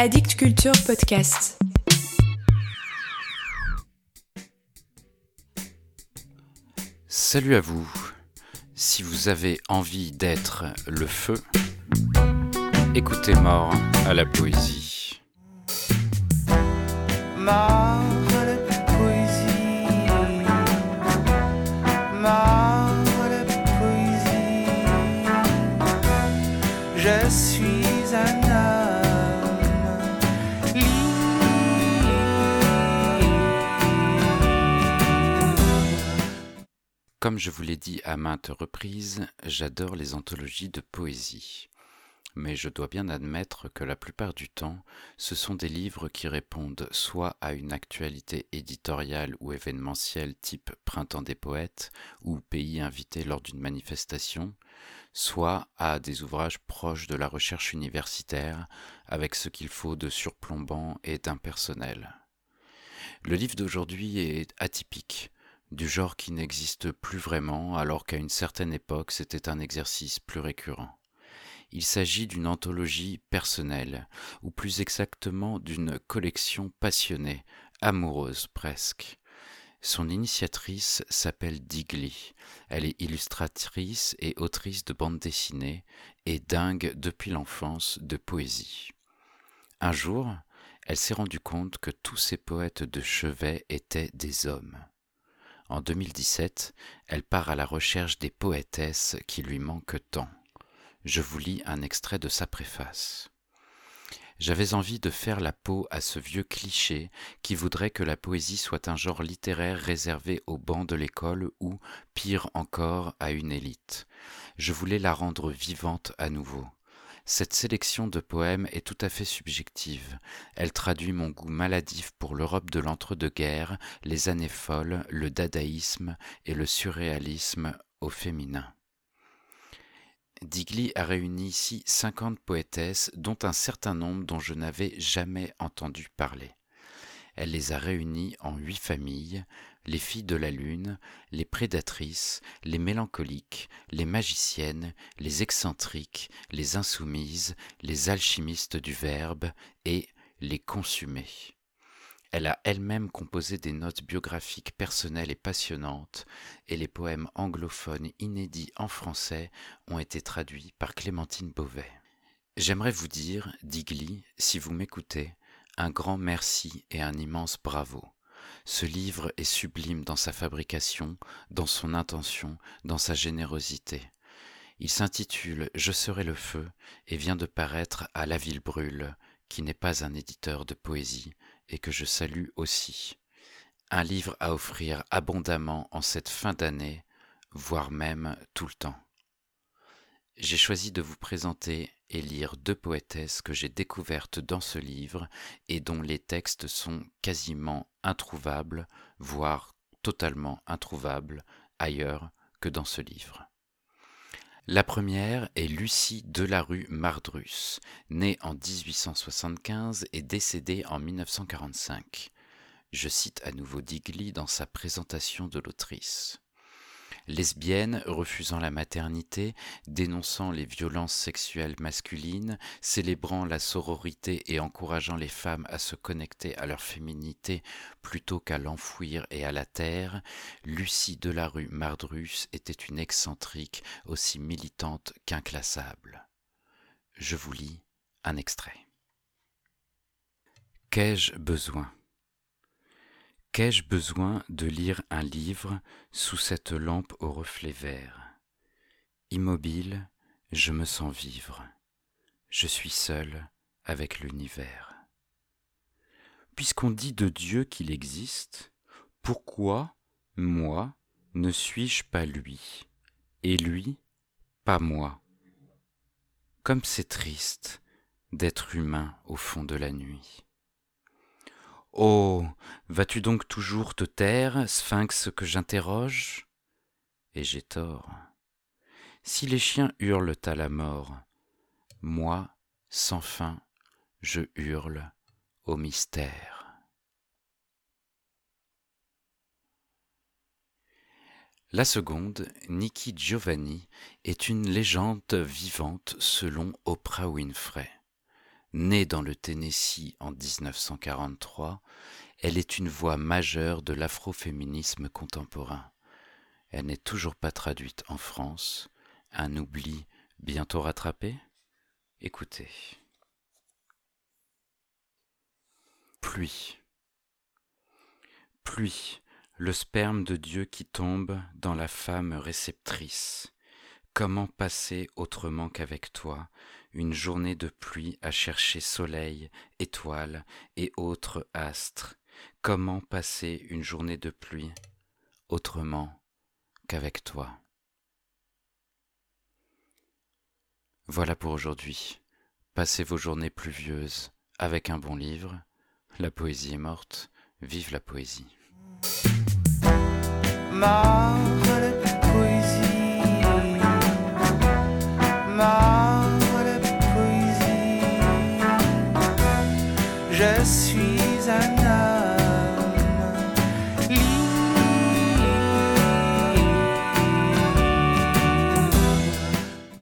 Addict Culture Podcast. Salut à vous. Si vous avez envie d'être le feu, écoutez Mort à la poésie. Mort Comme je vous l'ai dit à maintes reprises, j'adore les anthologies de poésie. Mais je dois bien admettre que la plupart du temps, ce sont des livres qui répondent soit à une actualité éditoriale ou événementielle type Printemps des poètes ou Pays invité lors d'une manifestation, soit à des ouvrages proches de la recherche universitaire avec ce qu'il faut de surplombant et d'impersonnel. Le livre d'aujourd'hui est atypique, du genre qui n'existe plus vraiment alors qu'à une certaine époque c'était un exercice plus récurrent. Il s'agit d'une anthologie personnelle, ou plus exactement d'une collection passionnée, amoureuse presque. Son initiatrice s'appelle Digli. Elle est illustratrice et autrice de bande dessinée et dingue depuis l'enfance de poésie. Un jour, elle s'est rendue compte que tous ces poètes de chevet étaient des hommes. En 2017, elle part à la recherche des poétesses qui lui manquent tant. Je vous lis un extrait de sa préface. J'avais envie de faire la peau à ce vieux cliché qui voudrait que la poésie soit un genre littéraire réservé aux bancs de l'école ou, pire encore, à une élite. Je voulais la rendre vivante à nouveau. Cette sélection de poèmes est tout à fait subjective. Elle traduit mon goût maladif pour l'Europe de l'entre-deux-guerres, les années folles, le dadaïsme et le surréalisme au féminin. Digli a réuni ici 50 poétesses, dont un certain nombre dont je n'avais jamais entendu parler. Elle les a réunies en huit familles, les filles de la lune, les prédatrices, les mélancoliques, les magiciennes, les excentriques, les insoumises, les alchimistes du verbe et les consumées. Elle a elle-même composé des notes biographiques personnelles et passionnantes, et les poèmes anglophones inédits en français ont été traduits par Clémentine Beauvais. J'aimerais vous dire, Digli, si vous m'écoutez, un grand merci et un immense bravo. Ce livre est sublime dans sa fabrication, dans son intention, dans sa générosité. Il s'intitule Je serai le feu et vient de paraître à La Ville Brûle, qui n'est pas un éditeur de poésie et que je salue aussi. Un livre à offrir abondamment en cette fin d'année, voire même tout le temps. J'ai choisi de vous présenter et lire deux poétesses que j'ai découvertes dans ce livre et dont les textes sont quasiment introuvables, voire totalement introuvables ailleurs que dans ce livre. La première est Lucie Delarue Mardrus, née en 1875 et décédée en 1945. Je cite à nouveau Digli dans sa présentation de l'autrice. Lesbienne, refusant la maternité, dénonçant les violences sexuelles masculines, célébrant la sororité et encourageant les femmes à se connecter à leur féminité plutôt qu'à l'enfouir et à la terre, Lucie Delarue Mardrus était une excentrique aussi militante qu'inclassable. Je vous lis un extrait. Qu'ai-je besoin? Qu'ai-je besoin de lire un livre sous cette lampe au reflet vert? Immobile, je me sens vivre. Je suis seul avec l'univers. Puisqu'on dit de Dieu qu'il existe, pourquoi, moi, ne suis-je pas lui, et lui, pas moi Comme c'est triste d'être humain au fond de la nuit. Oh. Vas-tu donc toujours te taire, sphinx que j'interroge? Et j'ai tort. Si les chiens hurlent à la mort, moi, sans fin, je hurle au mystère. La seconde, Nikki Giovanni, est une légende vivante selon Oprah Winfrey. Née dans le Tennessee en 1943, elle est une voix majeure de l'afroféminisme contemporain. Elle n'est toujours pas traduite en France. Un oubli bientôt rattrapé? Écoutez. Pluie. Pluie, le sperme de Dieu qui tombe dans la femme réceptrice. Comment passer autrement qu'avec toi une journée de pluie à chercher soleil, étoiles et autres astres Comment passer une journée de pluie autrement qu'avec toi? Voilà pour aujourd'hui. Passez vos journées pluvieuses avec un bon livre. La poésie est morte. Vive la poésie. Suis un.